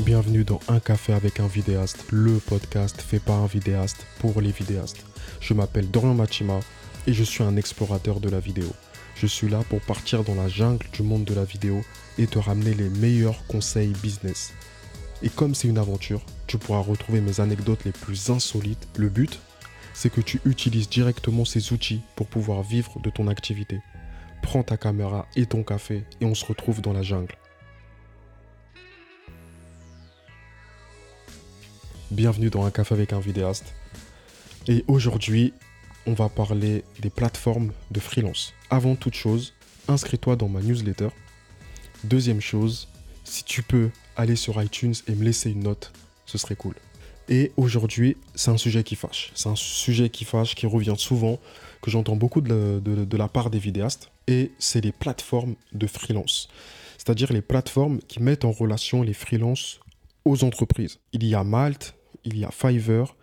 Bienvenue dans Un café avec un vidéaste, le podcast fait par un vidéaste pour les vidéastes. Je m'appelle Dorian Machima et je suis un explorateur de la vidéo. Je suis là pour partir dans la jungle du monde de la vidéo et te ramener les meilleurs conseils business. Et comme c'est une aventure, tu pourras retrouver mes anecdotes les plus insolites. Le but, c'est que tu utilises directement ces outils pour pouvoir vivre de ton activité. Prends ta caméra et ton café et on se retrouve dans la jungle. Bienvenue dans un café avec un vidéaste. Et aujourd'hui, on va parler des plateformes de freelance. Avant toute chose, inscris-toi dans ma newsletter. Deuxième chose, si tu peux aller sur iTunes et me laisser une note, ce serait cool. Et aujourd'hui, c'est un sujet qui fâche. C'est un sujet qui fâche, qui revient souvent, que j'entends beaucoup de la, part des vidéastes. Et c'est les plateformes de freelance. C'est-à-dire les plateformes qui mettent en relation les freelances entreprises. Il y a Malte, il y a Fiverr,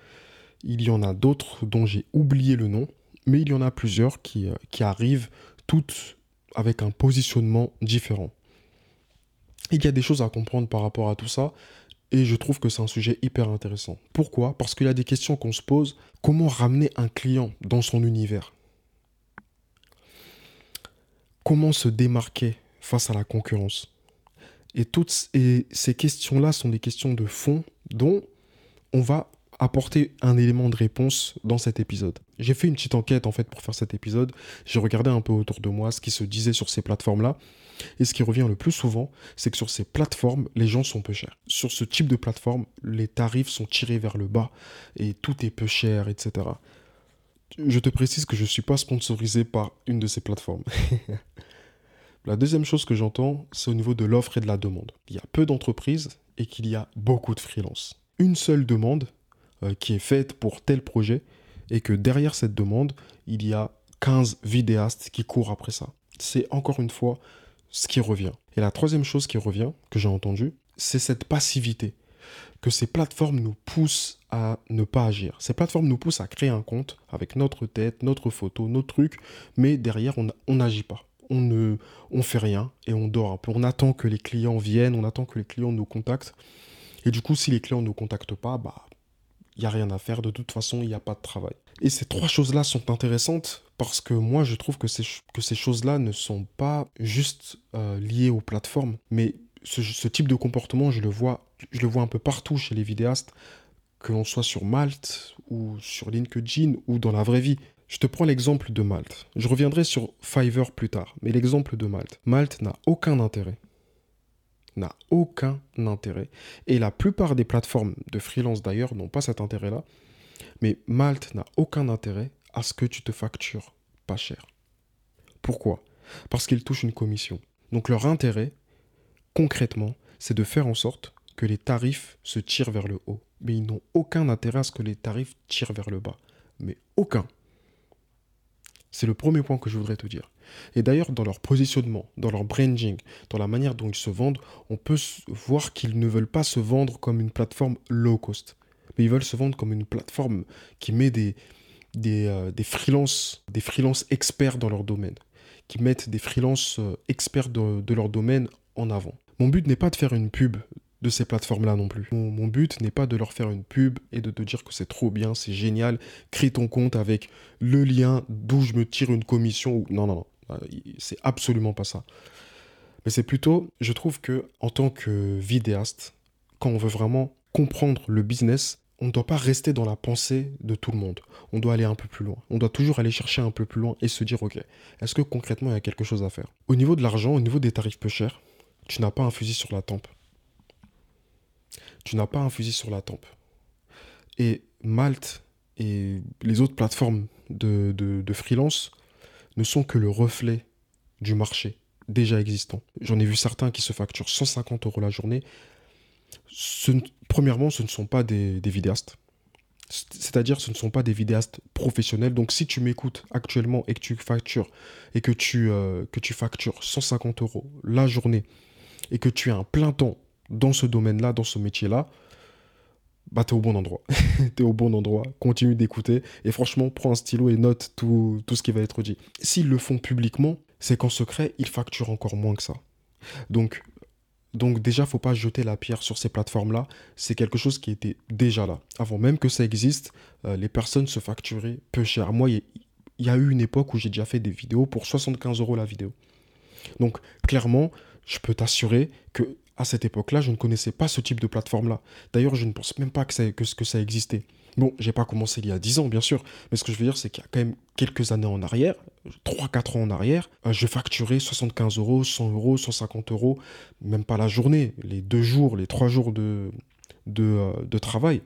il y en a d'autres dont j'ai oublié le nom, mais il y en a plusieurs qui, euh, qui arrivent toutes avec un positionnement différent. Il y a des choses à comprendre par rapport à tout ça, et je trouve que c'est un sujet hyper intéressant. Pourquoi? Parce qu'il y a des questions qu'on se pose. Comment ramener un client dans son univers? Comment se démarquer face à la concurrence? Et toutes ces questions-là sont des questions de fond dont on va apporter un élément de réponse dans cet épisode. J'ai fait une petite enquête en fait pour faire cet épisode. J'ai regardé un peu autour de moi ce qui se disait sur ces plateformes-là. Et ce qui revient le plus souvent, c'est que sur ces plateformes, les gens sont peu chers. Sur ce type de plateforme, les tarifs sont tirés vers le bas et tout est peu cher, etc. Je te précise que je ne suis pas sponsorisé par une de ces plateformes. La deuxième chose que j'entends, c'est au niveau de l'offre et de la demande. Il y a peu d'entreprises et qu'il y a beaucoup de freelance. Une seule demande euh, qui est faite pour tel projet et que derrière cette demande, il y a 15 vidéastes qui courent après ça. C'est encore une fois ce qui revient. Et la troisième chose qui revient, que j'ai entendu, c'est cette passivité que ces plateformes nous poussent à ne pas agir. Ces plateformes nous poussent à créer un compte avec notre tête, notre photo, nos trucs, mais derrière, on n'agit pas on ne on fait rien et on dort un peu. On attend que les clients viennent, on attend que les clients nous contactent. Et du coup, si les clients ne nous contactent pas, bah il n'y a rien à faire. De toute façon, il n'y a pas de travail. Et ces trois choses-là sont intéressantes parce que moi, je trouve que ces, que ces choses-là ne sont pas juste euh, liées aux plateformes, mais ce, type de comportement, je le, vois, je le vois un peu partout chez les vidéastes, que l'on soit sur Malte ou sur LinkedIn ou dans la vraie vie. Je te prends l'exemple de Malte. Je reviendrai sur Fiverr plus tard, mais l'exemple de Malte. Malte n'a aucun intérêt. N'a aucun intérêt. Et la plupart des plateformes de freelance d'ailleurs n'ont pas cet intérêt-là. Mais Malte n'a aucun intérêt à ce que tu te factures pas cher. Pourquoi? Parce qu'ils touchent une commission. Donc leur intérêt, concrètement, c'est de faire en sorte que les tarifs se tirent vers le haut. Mais ils n'ont aucun intérêt à ce que les tarifs tirent vers le bas. Mais aucun. C'est le premier point que je voudrais te dire. Et d'ailleurs, dans leur positionnement, dans leur branding, dans la manière dont ils se vendent, on peut voir qu'ils ne veulent pas se vendre comme une plateforme low cost. Mais ils veulent se vendre comme une plateforme qui met des, des, euh, des freelances experts dans leur domaine, qui mettent des freelances euh, experts de leur domaine en avant. Mon but n'est pas de faire une pub de ces plateformes-là non plus. Mon, but n'est pas de leur faire une pub et de te dire que c'est trop bien, c'est génial, crée ton compte avec le lien d'où je me tire une commission. Ou... Non, non, non, euh, c'est absolument pas ça. Mais c'est plutôt, je trouve que en tant que vidéaste, quand on veut vraiment comprendre le business, on ne doit pas rester dans la pensée de tout le monde. On doit aller un peu plus loin. On doit toujours aller chercher un peu plus loin et se dire, ok, est-ce que concrètement il y a quelque chose à faire? Au niveau de l'argent, au niveau des tarifs peu chers, tu n'as pas un fusil sur la tempe tu n'as pas un fusil sur la tempe. Et Malte et les autres plateformes de, de, freelance ne sont que le reflet du marché déjà existant. J'en ai vu certains qui se facturent 150 euros la journée. premièrement, ce ne sont pas des, vidéastes. C'est-à-dire, ce ne sont pas des vidéastes professionnels. Donc, si tu m'écoutes actuellement et que tu factures et que tu, euh, que tu factures 150 euros la journée et que tu as un plein temps dans ce domaine-là, dans ce métier-là, bah t'es au bon endroit. t'es au bon endroit. Continue d'écouter. Et franchement, prends un stylo et note tout, tout ce qui va être dit. S'ils le font publiquement, c'est qu'en secret, ils facturent encore moins que ça. Donc, Donc déjà, faut pas jeter la pierre sur ces plateformes-là. C'est quelque chose qui était déjà là. Avant même que ça existe, euh, les personnes se facturaient peu cher. Moi, il y, a eu une époque où j'ai déjà fait des vidéos pour 75 euros la vidéo. Donc clairement, je peux t'assurer que à cette époque-là, je ne connaissais pas ce type de plateforme-là. D'ailleurs, je ne pense même pas que ça, que, existait. Bon, j'ai pas commencé il y a 10 ans, bien sûr, mais ce que je veux dire, c'est qu'il y a quand même quelques années en arrière, 3-4 ans en arrière, je facturais 75 euros, 100 euros, 150 euros, même pas la journée, les deux jours, les trois jours de, de, euh, de travail.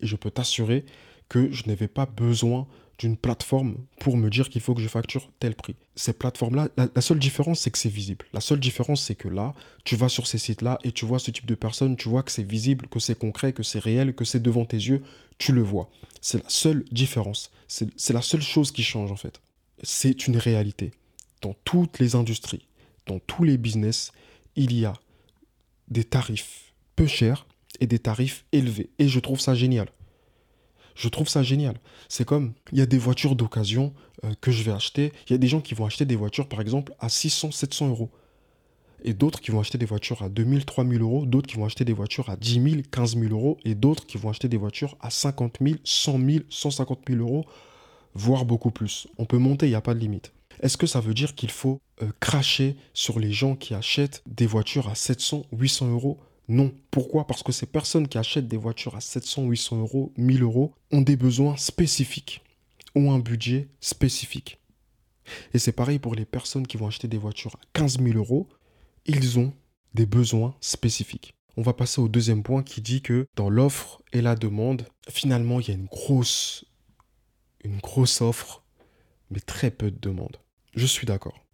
Et je peux t'assurer que je n'avais pas besoin d'une plateforme pour me dire qu'il faut que je facture tel prix. Ces plateformes-là, la, seule différence, c'est que c'est visible. La seule différence, c'est que là, tu vas sur ces sites-là et tu vois ce type de personnes, tu vois que c'est visible, que c'est concret, que c'est réel, que c'est devant tes yeux, tu le vois. C'est la seule différence. C'est la seule chose qui change, en fait. C'est une réalité. Dans toutes les industries, dans tous les business, il y a des tarifs peu chers et des tarifs élevés. Et je trouve ça génial. Je trouve ça génial. C'est comme, il y a des voitures d'occasion euh, que je vais acheter. Il y a des gens qui vont acheter des voitures, par exemple, à 600, 700 euros. Et d'autres qui vont acheter des voitures à 2000, 3000 euros. D'autres qui vont acheter des voitures à 10 000, 15 000 euros. Et d'autres qui vont acheter des voitures à 50 000, 100 000, 150 000 euros, voire beaucoup plus. On peut monter, il n'y a pas de limite. Est-ce que ça veut dire qu'il faut euh, cracher sur les gens qui achètent des voitures à 700, 800 euros non. Pourquoi? Parce que ces personnes qui achètent des voitures à 700, 800 euros, 1000 euros, ont des besoins spécifiques, ont un budget spécifique. Et c'est pareil pour les personnes qui vont acheter des voitures à 15 000 euros, ils ont des besoins spécifiques. On va passer au deuxième point qui dit que dans l'offre et la demande, finalement, il y a une grosse, offre, mais très peu de demande. Je suis d'accord.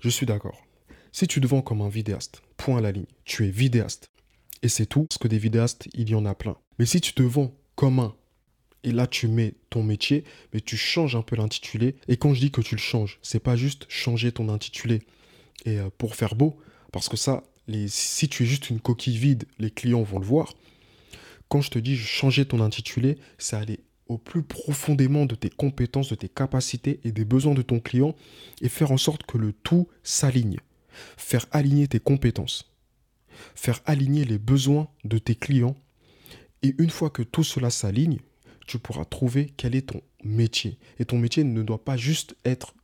Je suis d'accord. Si tu te comme un vidéaste, point à la ligne, tu es vidéaste, et c'est tout, parce que des vidéastes, il y en a plein. Mais si tu te vends comme un, et là tu mets ton métier, mais tu changes un peu l'intitulé, et quand je dis que tu le changes, c'est pas juste changer ton intitulé et euh, pour faire beau, parce que ça, si tu es juste une coquille vide, les clients vont le voir. Quand je te dis changer ton intitulé, c'est aller au plus profondément de tes compétences, de tes capacités et des besoins de ton client et faire en sorte que le tout s'aligne. Faire aligner tes compétences faire aligner les besoins de tes clients. Et une fois que tout cela s'aligne, tu pourras trouver quel est ton métier. Et ton métier ne doit pas juste être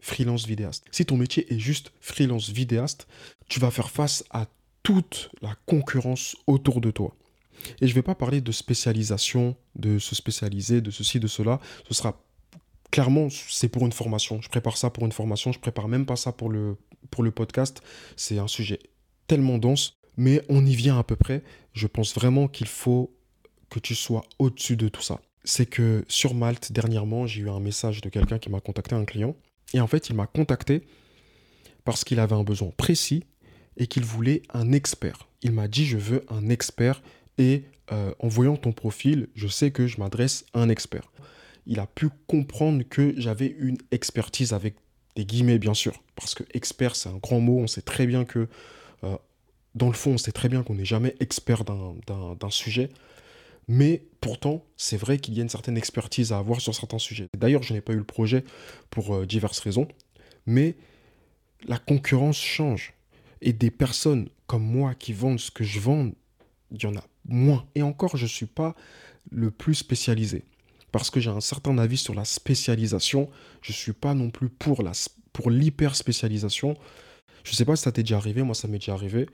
freelance vidéaste. Si ton métier est juste freelance vidéaste, tu vas faire face à toute la concurrence autour de toi. Et je ne vais pas parler de spécialisation, de se spécialiser, de ceci, de cela. Ce sera clairement, c'est pour une formation. Je prépare ça pour une formation. Je prépare même pas ça pour le, pour le podcast. C'est un sujet tellement dense mais on y vient à peu près. Je pense vraiment qu'il faut que tu sois au-dessus de tout ça. C'est que sur Malte, dernièrement, j'ai eu un message de quelqu'un qui m'a contacté, un client. Et en fait, il m'a contacté parce qu'il avait un besoin précis et qu'il voulait un expert. Il m'a dit, je veux un expert. Et euh, en voyant ton profil, je sais que je m'adresse à un expert. Il a pu comprendre que j'avais une expertise avec des guillemets, bien sûr. Parce que expert, c'est un grand mot. On sait très bien que euh, dans le fond, on sait très bien qu'on n'est jamais expert d'un sujet, mais pourtant, c'est vrai qu'il y a une certaine expertise à avoir sur certains sujets. D'ailleurs, je n'ai pas eu le projet pour euh, diverses raisons, mais la concurrence change. Et des personnes comme moi qui vendent ce que je vends, il y en a moins. Et encore, je ne suis pas le plus spécialisé. Parce que j'ai un certain avis sur la spécialisation. Je ne suis pas non plus pour l'hyper pour spécialisation. Je ne sais pas si ça t'est déjà arrivé, moi ça m'est déjà arrivé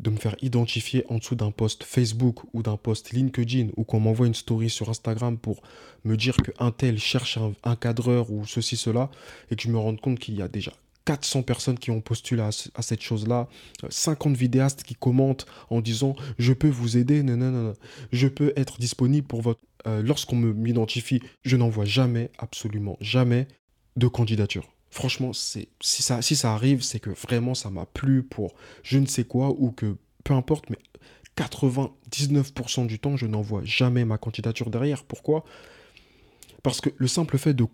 de me faire identifier en dessous d'un post Facebook ou d'un post LinkedIn ou qu'on m'envoie une story sur Instagram pour me dire qu'un tel cherche un, cadreur ou ceci, cela, et que je me rende compte qu'il y a déjà 400 personnes qui ont postulé à, cette chose-là, 50 vidéastes qui commentent en disant je peux vous aider, non, je peux être disponible pour votre... Euh, lorsqu'on m'identifie, je n'envoie jamais, absolument jamais, de candidature. Franchement, si ça, arrive, c'est que vraiment ça m'a plu pour je ne sais quoi ou que peu importe, mais 99% du temps, je n'envoie jamais ma candidature derrière. Pourquoi? Parce que le simple fait de,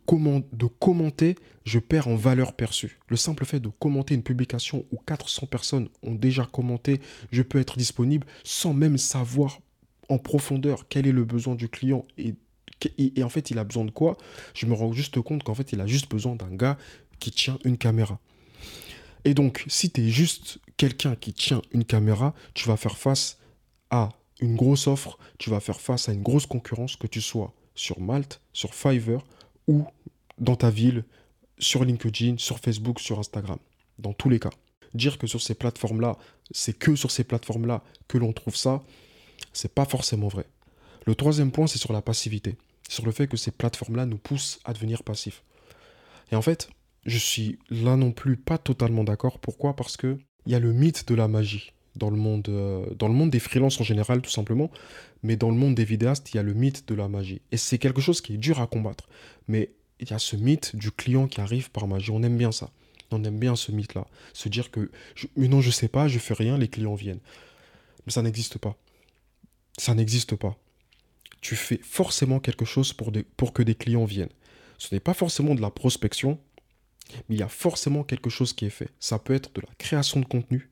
commenter, je perds en valeur perçue. Le simple fait de commenter une publication où 400 personnes ont déjà commenté, je peux être disponible sans même savoir en profondeur quel est le besoin du client et, en fait, il a besoin de quoi? Je me rends juste compte qu'en fait, il a juste besoin d'un gars qui tient une caméra. Et donc, si tu es juste quelqu'un qui tient une caméra, tu vas faire face à une grosse offre, tu vas faire face à une grosse concurrence, que tu sois sur Malte, sur Fiverr ou dans ta ville, sur LinkedIn, sur Facebook, sur Instagram. Dans tous les cas. Dire que sur ces plateformes-là, c'est que sur ces plateformes-là que l'on trouve ça, c'est pas forcément vrai. Le troisième point, c'est sur la passivité. Sur le fait que ces plateformes-là nous poussent à devenir passifs. Et en fait, je suis là non plus pas totalement d'accord. Pourquoi? Parce que il y a le mythe de la magie dans le monde, euh, dans le monde des freelances en général, tout simplement. Mais dans le monde des vidéastes, il y a le mythe de la magie. Et c'est quelque chose qui est dur à combattre. Mais il y a ce mythe du client qui arrive par magie. On aime bien ça. On aime bien ce mythe-là. Se dire que, mais non, je sais pas, je fais rien, les clients viennent. Mais ça n'existe pas. Ça n'existe pas. Tu fais forcément quelque chose pour, pour que des clients viennent. Ce n'est pas forcément de la prospection, mais il y a forcément quelque chose qui est fait. Ça peut être de la création de contenu,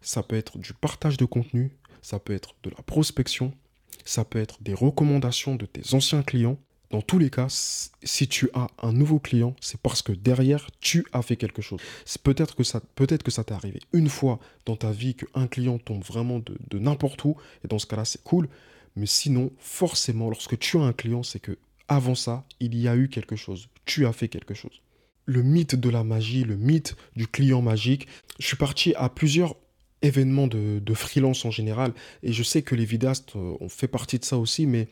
ça peut être du partage de contenu, ça peut être de la prospection, ça peut être des recommandations de tes anciens clients. Dans tous les cas, si tu as un nouveau client, c'est parce que derrière, tu as fait quelque chose. Peut-être que ça ça t'est arrivé une fois dans ta vie qu'un client tombe vraiment de, de n'importe où, et dans ce cas-là, c'est cool. Mais sinon, forcément, lorsque tu as un client, c'est que avant ça, il y a eu quelque chose. Tu as fait quelque chose. Le mythe de la magie, le mythe du client magique. Je suis parti à plusieurs événements de, freelance en général, et je sais que les vidéastes euh, ont fait partie de ça aussi, mais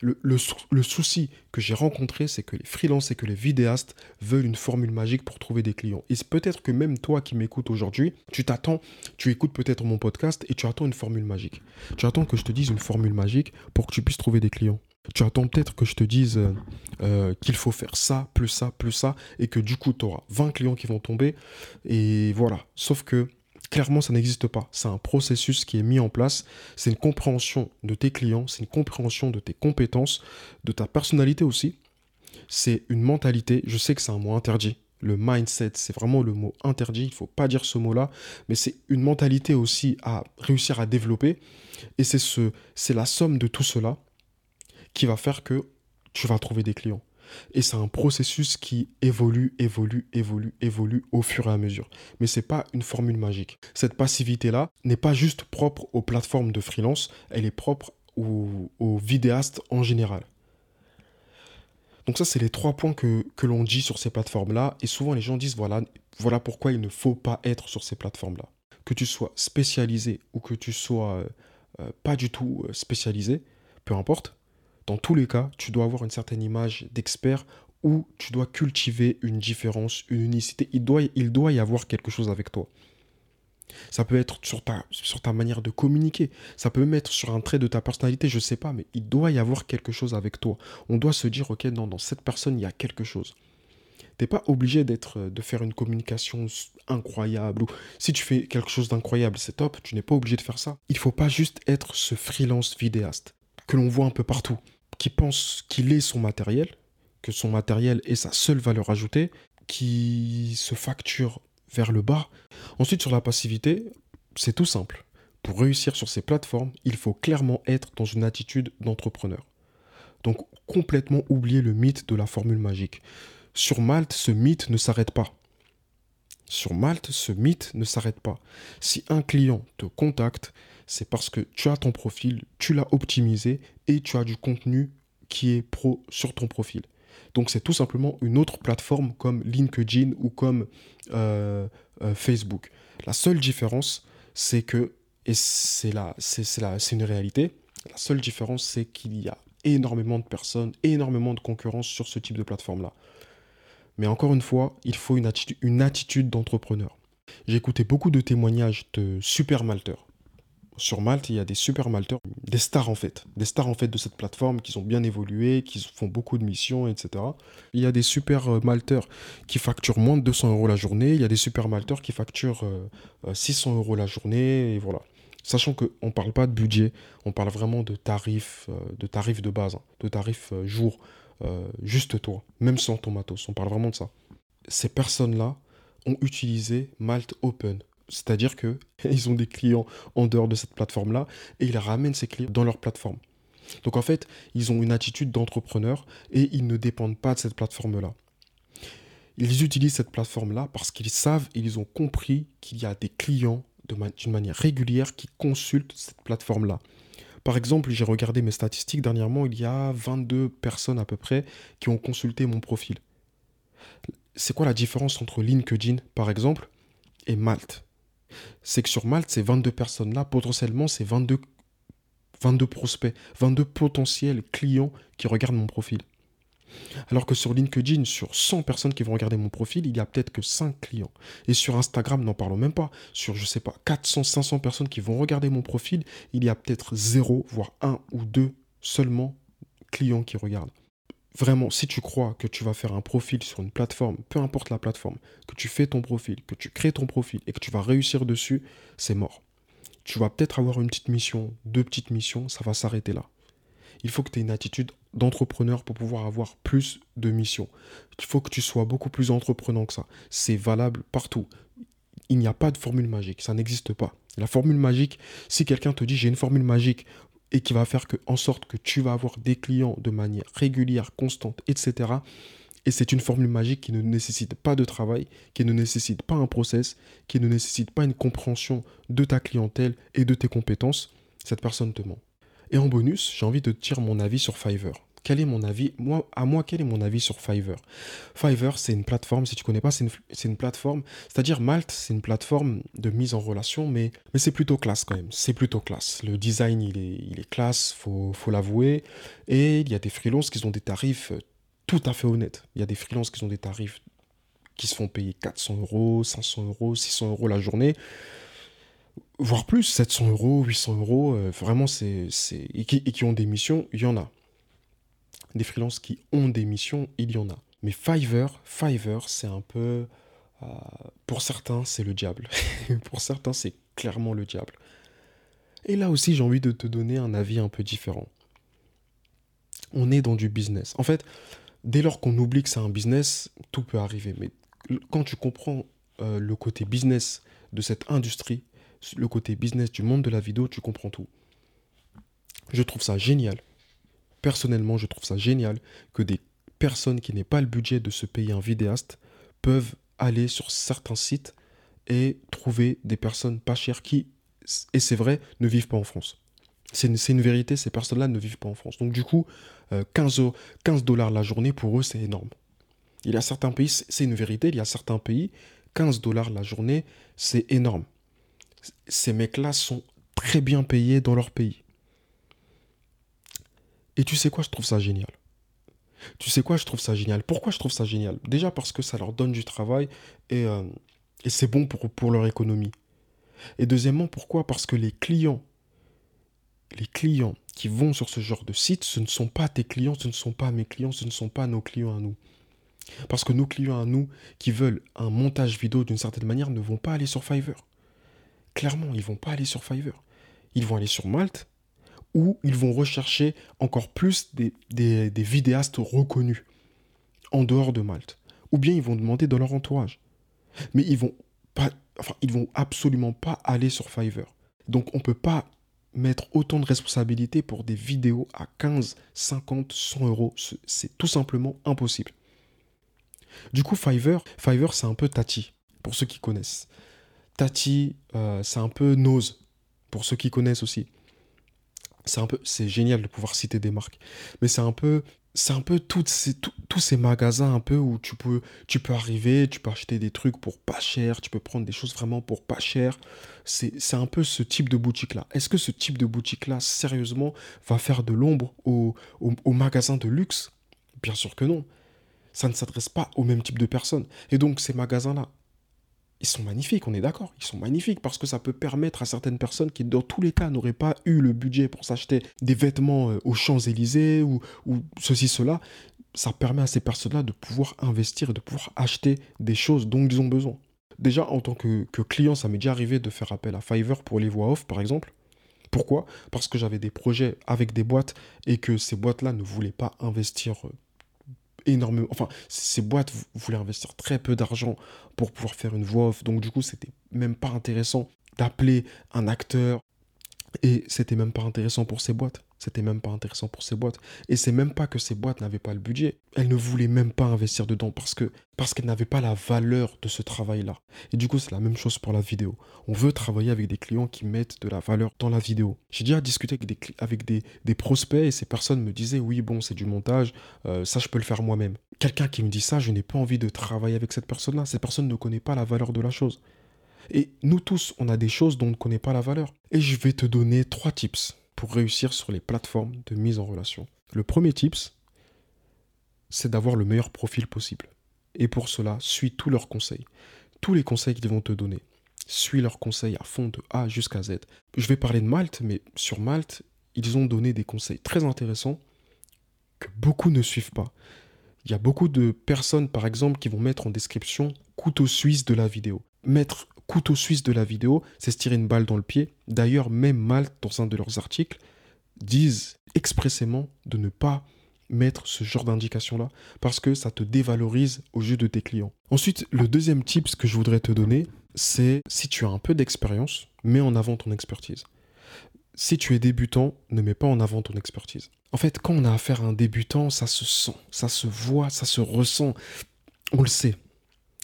le, souci que j'ai rencontré, c'est que les freelances et que les vidéastes veulent une formule magique pour trouver des clients. Et peut-être que même toi qui m'écoutes aujourd'hui, tu t'attends, tu écoutes peut-être mon podcast et tu attends une formule magique. Tu attends que je te dise une formule magique pour que tu puisses trouver des clients. Tu attends peut-être que je te dise euh, euh, qu'il faut faire ça, plus ça, plus ça, et que du coup, tu auras 20 clients qui vont tomber. Et voilà. Sauf que clairement, ça n'existe pas. C'est un processus qui est mis en place. C'est une compréhension de tes clients, c'est une compréhension de tes compétences, de ta personnalité aussi. C'est une mentalité. Je sais que c'est un mot interdit. Le mindset, c'est vraiment le mot interdit. Il ne faut pas dire ce mot-là. Mais c'est une mentalité aussi à réussir à développer. Et c'est ce, c'est la somme de tout cela qui va faire que tu vas trouver des clients. Et c'est un processus qui évolue, évolue, évolue, évolue au fur et à mesure. Mais ce n'est pas une formule magique. Cette passivité-là n'est pas juste propre aux plateformes de freelance, elle est propre aux, vidéastes en général. Donc ça, c'est les trois points que, l'on dit sur ces plateformes-là. Et souvent, les gens disent, voilà, voilà pourquoi il ne faut pas être sur ces plateformes-là. Que tu sois spécialisé ou que tu sois euh, euh, pas du tout euh, spécialisé, peu importe, dans tous les cas, tu dois avoir une certaine image d'expert ou tu dois cultiver une différence, une unicité. Il doit, il doit y avoir quelque chose avec toi. Ça peut être sur ta, sur ta manière de communiquer. Ça peut même être sur un trait de ta personnalité, je ne sais pas, mais il doit y avoir quelque chose avec toi. On doit se dire, ok, non, dans cette personne, il y a quelque chose. Tu n'es pas obligé d'être, de faire une communication incroyable. Ou si tu fais quelque chose d'incroyable, c'est top. Tu n'es pas obligé de faire ça. Il faut pas juste être ce freelance vidéaste que l'on voit un peu partout qui pense qu'il est son matériel, que son matériel est sa seule valeur ajoutée, qui se facture vers le bas. Ensuite, sur la passivité, c'est tout simple. Pour réussir sur ces plateformes, il faut clairement être dans une attitude d'entrepreneur. Donc complètement oublier le mythe de la formule magique. Sur Malte, ce mythe ne s'arrête pas. Sur Malte, ce mythe ne s'arrête pas. Si un client te contacte, c'est parce que tu as ton profil, tu l'as optimisé et tu as du contenu qui est pro sur ton profil. Donc c'est tout simplement une autre plateforme comme LinkedIn ou comme euh, euh, Facebook. La seule différence, c'est que, et c'est c'est une réalité, la seule différence, c'est qu'il y a énormément de personnes, énormément de concurrence sur ce type de plateforme-là. Mais encore une fois, il faut une attitude, une attitude d'entrepreneur. J'ai écouté beaucoup de témoignages de super malteurs sur Malte, il y a des super malteurs, des stars en fait, des stars en fait de cette plateforme qui ont bien évolué, qui font beaucoup de missions, etc. Il y a des super euh, malteurs qui facturent moins de 200 euros la journée, il y a des super malteurs qui facturent 600 euh, euh, euros la journée, et voilà. Sachant qu'on ne parle pas de budget, on parle vraiment de tarifs, de de base, hein, de tarifs jour, juste toi, même sans ton matos, on parle vraiment de ça. Ces personnes-là ont utilisé Malte Open c'est-à-dire qu'ils ont des clients en dehors de cette plateforme-là et ils ramènent ces clients dans leur plateforme. Donc en fait, ils ont une attitude d'entrepreneur et ils ne dépendent pas de cette plateforme-là. Ils utilisent cette plateforme-là parce qu'ils savent, ils ont compris qu'il y a des clients d'une manière régulière qui consultent cette plateforme-là. Par exemple, j'ai regardé mes statistiques dernièrement, il y a 22 personnes à peu près qui ont consulté mon profil. C'est quoi la différence entre LinkedIn, par exemple, et Malte? C'est que sur Malte, ces 22 personnes-là, potentiellement, c'est 22, 22 prospects, 22 potentiels clients qui regardent mon profil. Alors que sur LinkedIn, sur 100 personnes qui vont regarder mon profil, il y a peut-être que 5 clients. Et sur Instagram, n'en parlons même pas. Sur, je sais pas, 400, 500 personnes qui vont regarder mon profil, il y a peut-être 0, voire 1 ou 2 seulement clients qui regardent. Vraiment, si tu crois que tu vas faire un profil sur une plateforme, peu importe la plateforme, que tu fais ton profil, que tu crées ton profil et que tu vas réussir dessus, c'est mort. Tu vas peut-être avoir une petite mission, deux petites missions, ça va s'arrêter là il faut que tu aies une attitude d'entrepreneur pour pouvoir avoir plus de missions. Il faut que tu sois beaucoup plus entreprenant que ça. C'est valable partout. Il n'y a pas de formule magique, ça n'existe pas. La formule magique, si quelqu'un te dit j'ai une formule magique et qui va faire en sorte que tu vas avoir des clients de manière régulière, constante, etc. Et c'est une formule magique qui ne nécessite pas de travail, qui ne nécessite pas un process, qui ne nécessite pas une compréhension de ta clientèle et de tes compétences. Cette personne te ment. Et en bonus, j'ai envie de te dire mon avis sur Fiverr. Quel est mon avis? Moi, À moi, quel est mon avis sur Fiverr? Fiverr, c'est une plateforme, si tu connais pas, c'est une, plateforme, c'est-à-dire Malte, c'est une plateforme de mise en relation, mais, mais c'est plutôt classe quand même. C'est plutôt classe. Le design, il est, il est classe, faut, faut l'avouer. Et il y a des freelances qui ont des tarifs tout à fait honnêtes. Il y a des freelances qui ont des tarifs qui se font payer 400 euros, 500 euros, 600 euros la journée voire plus, 700 euros, 800 euros, euh, vraiment, c'est, et, qui, ont des missions, il y en a. Des freelances qui ont des missions, il y en a. Mais Fiverr, Fiverr, c'est un peu... Euh, pour certains, c'est le diable. pour certains, c'est clairement le diable. Et là aussi, j'ai envie de te donner un avis un peu différent. On est dans du business. En fait, dès lors qu'on oublie que c'est un business, tout peut arriver. Mais quand tu comprends euh, le côté business de cette industrie, le côté business du monde de la vidéo, tu comprends tout. Je trouve ça génial. Personnellement, je trouve ça génial que des personnes qui n'aient pas le budget de se payer un vidéaste peuvent aller sur certains sites et trouver des personnes pas chères qui, et c'est vrai, ne vivent pas en France. C'est une, vérité, ces personnes-là ne vivent pas en France. Donc du coup, 15, euh, 15 dollars la journée, pour eux, c'est énorme. Il y a certains pays, c'est une vérité, il y a certains pays, 15 dollars la journée, c'est énorme ces mecs-là sont très bien payés dans leur pays. Et tu sais quoi, je trouve ça génial. Tu sais quoi, je trouve ça génial. Pourquoi je trouve ça génial? Déjà parce que ça leur donne du travail et, euh, c'est bon pour, leur économie. Et deuxièmement, pourquoi? Parce que les clients, les clients qui vont sur ce genre de site, ce ne sont pas tes clients, ce ne sont pas mes clients, ce ne sont pas nos clients à nous. Parce que nos clients à nous qui veulent un montage vidéo d'une certaine manière ne vont pas aller sur Fiverr clairement, ils vont pas aller sur Fiverr. Ils vont aller sur Malte ou ils vont rechercher encore plus des, vidéastes reconnus en dehors de Malte. Ou bien ils vont demander dans leur entourage. Mais ils vont vont absolument pas aller sur Fiverr. Donc on peut pas mettre autant de responsabilités pour des vidéos à 15, 50, 100 euros. C'est tout simplement impossible. Du coup, Fiverr, Fiverr c'est un peu tati, pour ceux qui connaissent. Tati, euh, c'est un peu Nose, pour ceux qui connaissent aussi. C'est un peu, c'est génial de pouvoir citer des marques, mais c'est un peu, c'est un peu tous ces magasins un peu où tu peux, tu peux arriver, tu peux acheter des trucs pour pas cher, tu peux prendre des choses vraiment pour pas cher. C'est, un peu ce type de boutique-là. Est-ce que ce type de boutique-là, sérieusement, va faire de l'ombre aux au, magasins de luxe? Bien sûr que non. Ça ne s'adresse pas au même type de personnes. Et donc ces magasins-là, ils sont magnifiques, on est d'accord. Ils sont magnifiques parce que ça peut permettre à certaines personnes qui, dans tous les cas, n'auraient pas eu le budget pour s'acheter des vêtements euh, aux Champs-Élysées ou, ceci, cela, ça permet à ces personnes-là de pouvoir investir de pouvoir acheter des choses dont ils ont besoin. Déjà, en tant que, que client, ça m'est déjà arrivé de faire appel à Fiverr pour les voix off, par exemple. Pourquoi? Parce que j'avais des projets avec des boîtes et que ces boîtes-là ne voulaient pas investir euh, énormément. Enfin, ces boîtes voulaient investir très peu d'argent pour pouvoir faire une voix off. Donc, du coup, c'était même pas intéressant d'appeler un acteur. Et c'était même pas intéressant pour ces boîtes. C'était même pas intéressant pour ces boîtes. Et c'est même pas que ces boîtes n'avaient pas le budget. Elles ne voulaient même pas investir dedans parce que parce qu'elles n'avaient pas la valeur de ce travail-là. Et du coup, c'est la même chose pour la vidéo. On veut travailler avec des clients qui mettent de la valeur dans la vidéo. J'ai déjà discuté avec des, avec des, prospects et ces personnes me disaient oui, bon, c'est du montage, euh, ça je peux le faire moi-même. Quelqu'un qui me dit ça, je n'ai pas envie de travailler avec cette personne-là. Cette personne ne connaît pas la valeur de la chose. Et nous tous, on a des choses dont on ne connaît pas la valeur. Et je vais te donner trois tips pour réussir sur les plateformes de mise en relation. Le premier tips, c'est d'avoir le meilleur profil possible. Et pour cela, suis tous leurs conseils. Tous les conseils qu'ils vont te donner. Suis leurs conseils à fond de A jusqu'à Z. Je vais parler de Malte, mais sur Malte, ils ont donné des conseils très intéressants que beaucoup ne suivent pas. Il y a beaucoup de personnes, par exemple, qui vont mettre en description couteau suisse de la vidéo. Couteau suisse de la vidéo, c'est se tirer une balle dans le pied. D'ailleurs, même Malte, dans un de leurs articles, disent expressément de ne pas mettre ce genre d'indication-là parce que ça te dévalorise au jeu de tes clients. Ensuite, le deuxième tip que je voudrais te donner, c'est si tu as un peu d'expérience, mets en avant ton expertise. Si tu es débutant, ne mets pas en avant ton expertise. En fait, quand on a affaire à un débutant, ça se sent, ça se voit, ça se ressent. On le sait.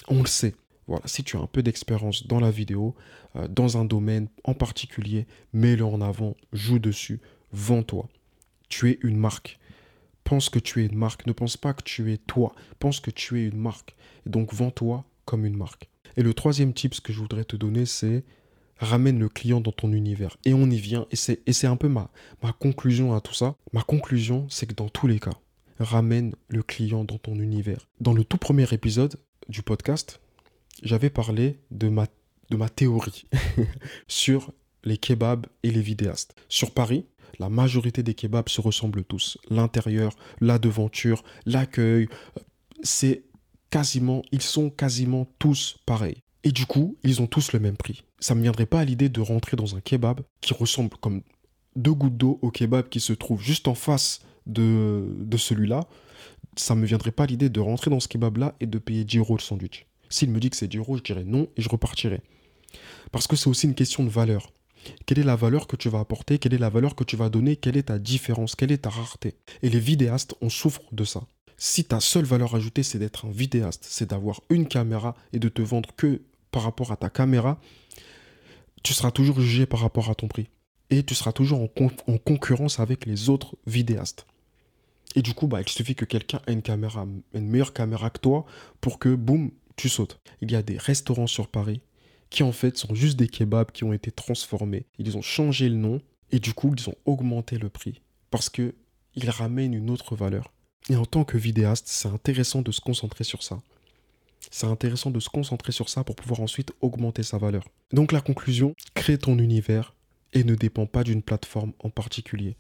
On le sait. Voilà, si tu as un peu d'expérience dans la vidéo, euh, dans un domaine en particulier, mets-le en avant, joue dessus, vends-toi. Tu es une marque. Pense que tu es une marque. Ne pense pas que tu es toi. Pense que tu es une marque. Donc, vends-toi comme une marque. Et le troisième tip que je voudrais te donner, c'est ramène le client dans ton univers. Et on y vient. Et c'est, et c'est un peu ma, ma conclusion à tout ça. Ma conclusion, c'est que dans tous les cas, ramène le client dans ton univers. Dans le tout premier épisode du podcast, j'avais parlé de ma, de ma théorie sur les kebabs et les vidéastes. Sur Paris, la majorité des kebabs se ressemblent tous. L'intérieur, la devanture, l'accueil, euh, c'est quasiment, ils sont quasiment tous pareils. Et du coup, ils ont tous le même prix. Ça ne me viendrait pas à l'idée de rentrer dans un kebab qui ressemble comme deux gouttes d'eau au kebab qui se trouve juste en face de, de celui-là. Ça ne me viendrait pas l'idée de rentrer dans ce kebab-là et de payer 10 euros le sandwich. S'il me dit que c'est 10 euros, je dirais non et je repartirai. Parce que c'est aussi une question de valeur. Quelle est la valeur que tu vas apporter? Quelle est la valeur que tu vas donner? Quelle est ta différence? Quelle est ta rareté? Et les vidéastes, on souffre de ça. Si ta seule valeur ajoutée, c'est d'être un vidéaste, c'est d'avoir une caméra et de te vendre que par rapport à ta caméra, tu seras toujours jugé par rapport à ton prix. Et tu seras toujours en, en concurrence avec les autres vidéastes. Et du coup, bah, il suffit que quelqu'un ait une caméra, une meilleure caméra que toi pour que, boum, sautes. Il y a des restaurants sur Paris qui en fait sont juste des kebabs qui ont été transformés. Ils ont changé le nom et du coup ils ont augmenté le prix parce que ils ramènent une autre valeur. Et en tant que vidéaste, c'est intéressant de se concentrer sur ça. C'est intéressant de se concentrer sur ça pour pouvoir ensuite augmenter sa valeur. Donc la conclusion, crée ton univers et ne dépend pas d'une plateforme en particulier.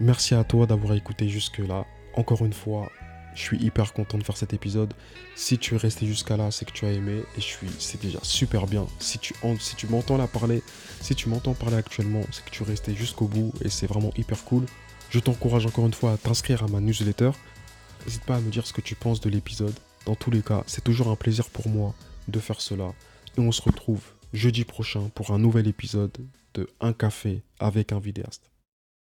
Merci à toi d'avoir écouté jusque-là. Encore une fois, je suis hyper content de faire cet épisode. Si tu es resté jusqu'à là, c'est que tu as aimé et je suis, c'est déjà super bien. Si tu, si tu m'entends là parler, si tu m'entends parler actuellement, c'est que tu es resté jusqu'au bout et c'est vraiment hyper cool. Je t'encourage encore une fois à t'inscrire à ma newsletter. N'hésite pas à me dire ce que tu penses de l'épisode. Dans tous les cas, c'est toujours un plaisir pour moi de faire cela. Et on se retrouve jeudi prochain pour un nouvel épisode de Un café avec un vidéaste.